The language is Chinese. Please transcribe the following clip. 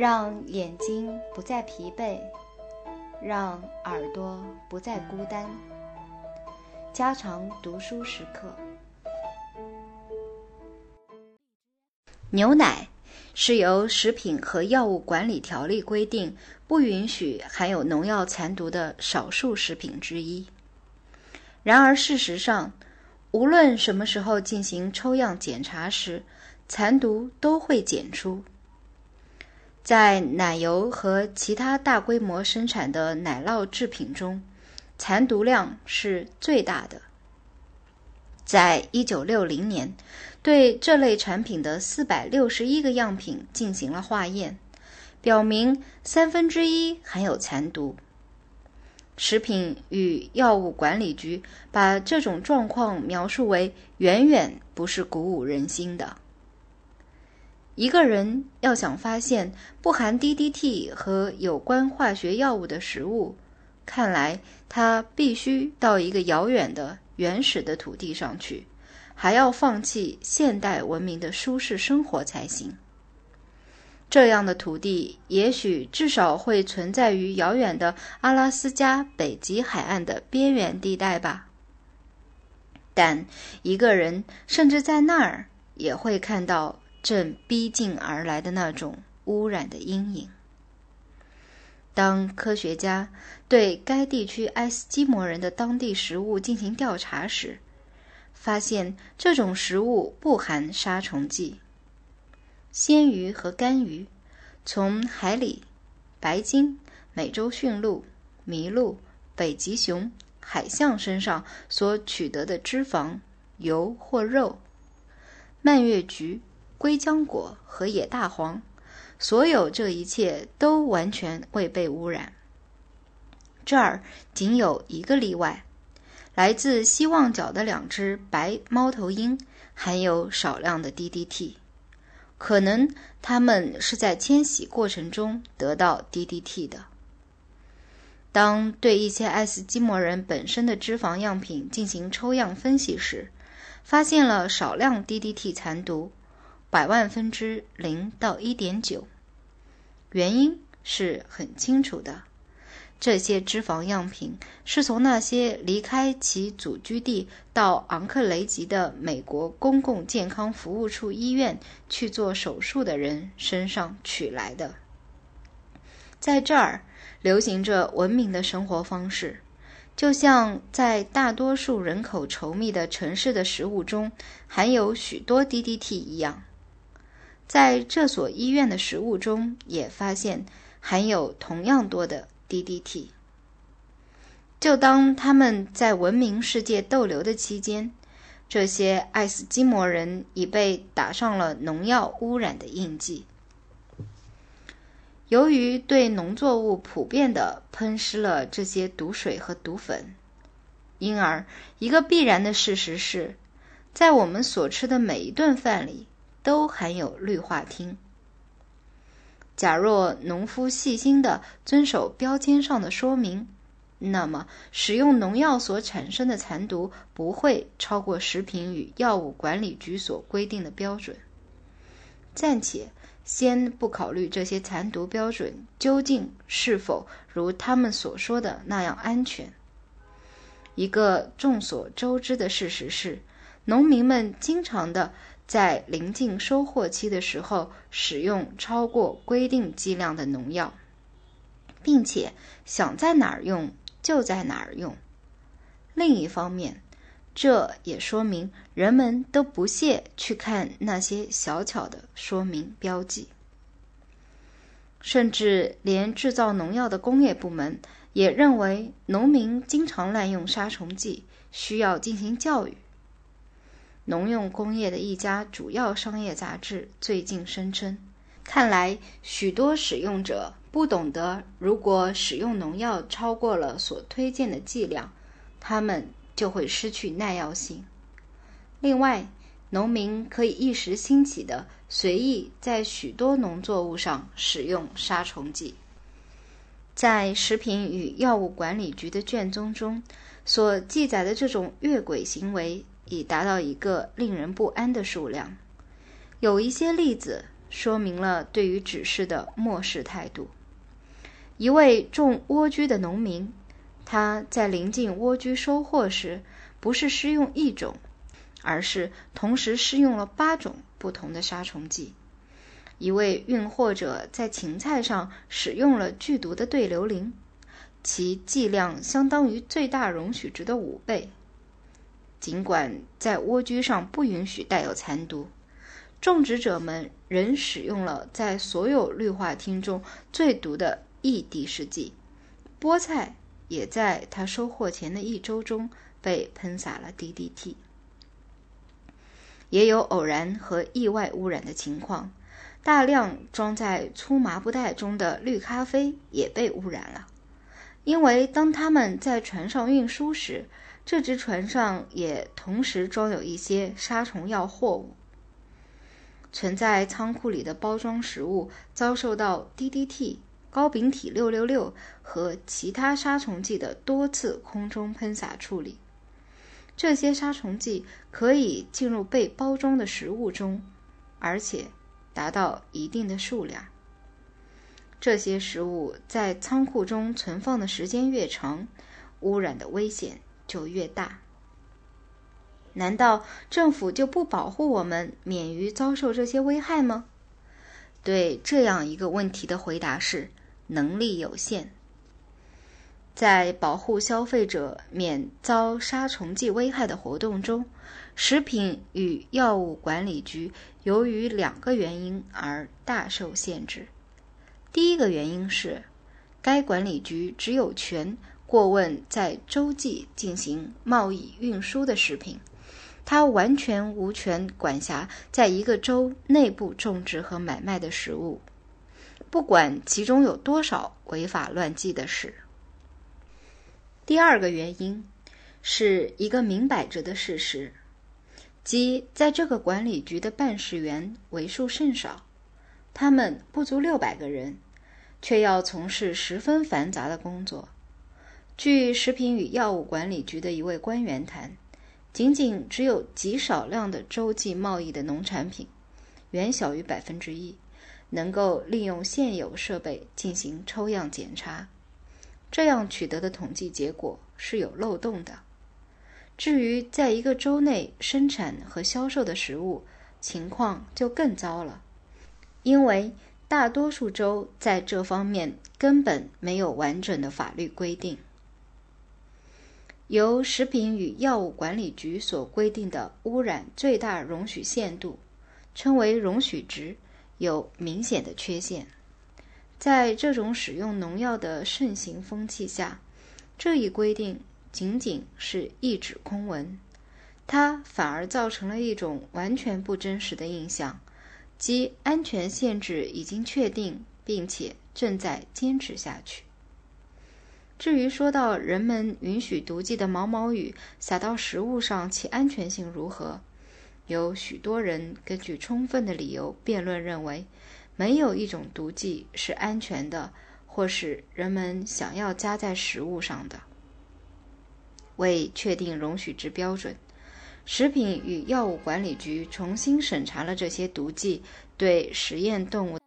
让眼睛不再疲惫，让耳朵不再孤单。加长读书时刻。牛奶是由食品和药物管理条例规定不允许含有农药残毒的少数食品之一。然而，事实上，无论什么时候进行抽样检查时，残毒都会检出。在奶油和其他大规模生产的奶酪制品中，残毒量是最大的。在一九六零年，对这类产品的四百六十一个样品进行了化验，表明三分之一含有残毒。食品与药物管理局把这种状况描述为远远不是鼓舞人心的。一个人要想发现不含 DDT 和有关化学药物的食物，看来他必须到一个遥远的、原始的土地上去，还要放弃现代文明的舒适生活才行。这样的土地也许至少会存在于遥远的阿拉斯加北极海岸的边缘地带吧。但一个人甚至在那儿也会看到。正逼近而来的那种污染的阴影。当科学家对该地区爱斯基摩人的当地食物进行调查时，发现这种食物不含杀虫剂。鲜鱼和干鱼从海里、白鲸、美洲驯鹿、麋鹿、北极熊、海象身上所取得的脂肪、油或肉，蔓越菊。龟浆果和野大黄，所有这一切都完全未被污染。这儿仅有一个例外：来自希望角的两只白猫头鹰含有少量的 DDT，可能它们是在迁徙过程中得到 DDT 的。当对一些爱斯基摩人本身的脂肪样品进行抽样分析时，发现了少量 DDT 残毒。百万分之零到一点九，原因是很清楚的。这些脂肪样品是从那些离开其祖居地到昂克雷吉的美国公共健康服务处医院去做手术的人身上取来的。在这儿流行着文明的生活方式，就像在大多数人口稠密的城市的食物中含有许多 DDT 一样。在这所医院的食物中也发现含有同样多的 DDT。就当他们在文明世界逗留的期间，这些爱斯基摩人已被打上了农药污染的印记。由于对农作物普遍地喷施了这些毒水和毒粉，因而一个必然的事实是，在我们所吃的每一顿饭里。都含有氯化烃。假若农夫细心地遵守标签上的说明，那么使用农药所产生的残毒不会超过食品与药物管理局所规定的标准。暂且先不考虑这些残毒标准究竟是否如他们所说的那样安全。一个众所周知的事实是，农民们经常的。在临近收获期的时候，使用超过规定剂量的农药，并且想在哪儿用就在哪儿用。另一方面，这也说明人们都不屑去看那些小巧的说明标记，甚至连制造农药的工业部门也认为农民经常滥用杀虫剂，需要进行教育。农用工业的一家主要商业杂志最近声称：“看来许多使用者不懂得，如果使用农药超过了所推荐的剂量，他们就会失去耐药性。另外，农民可以一时兴起的随意在许多农作物上使用杀虫剂。在食品与药物管理局的卷宗中所记载的这种越轨行为。”已达到一个令人不安的数量。有一些例子说明了对于指示的漠视态度。一位种莴苣的农民，他在临近莴苣收获时，不是施用一种，而是同时施用了八种不同的杀虫剂。一位运货者在芹菜上使用了剧毒的对硫磷，其剂量相当于最大容许值的五倍。尽管在蜗居上不允许带有残毒，种植者们仍使用了在所有绿化厅中最毒的。异地试剂，菠菜也在他收获前的一周中被喷洒了 DDT。也有偶然和意外污染的情况，大量装在粗麻布袋中的绿咖啡也被污染了，因为当他们在船上运输时，这只船上也同时装有一些杀虫药货物。存在仓库里的包装食物遭受到 DDT。高丙体六六六和其他杀虫剂的多次空中喷洒处理，这些杀虫剂可以进入被包装的食物中，而且达到一定的数量。这些食物在仓库中存放的时间越长，污染的危险就越大。难道政府就不保护我们免于遭受这些危害吗？对这样一个问题的回答是。能力有限，在保护消费者免遭杀虫剂危害的活动中，食品与药物管理局由于两个原因而大受限制。第一个原因是，该管理局只有权过问在洲际进行贸易运输的食品，他完全无权管辖在一个州内部种植和买卖的食物。不管其中有多少违法乱纪的事。第二个原因是一个明摆着的事实，即在这个管理局的办事员为数甚少，他们不足六百个人，却要从事十分繁杂的工作。据食品与药物管理局的一位官员谈，仅仅只有极少量的洲际贸易的农产品，远小于百分之一。能够利用现有设备进行抽样检查，这样取得的统计结果是有漏洞的。至于在一个州内生产和销售的食物，情况就更糟了，因为大多数州在这方面根本没有完整的法律规定。由食品与药物管理局所规定的污染最大容许限度，称为容许值。有明显的缺陷，在这种使用农药的盛行风气下，这一规定仅仅是一纸空文，它反而造成了一种完全不真实的印象，即安全限制已经确定，并且正在坚持下去。至于说到人们允许毒剂的毛毛雨洒到食物上，其安全性如何？有许多人根据充分的理由辩论认为，没有一种毒剂是安全的，或是人们想要加在食物上的。为确定容许值标准，食品与药物管理局重新审查了这些毒剂对实验动物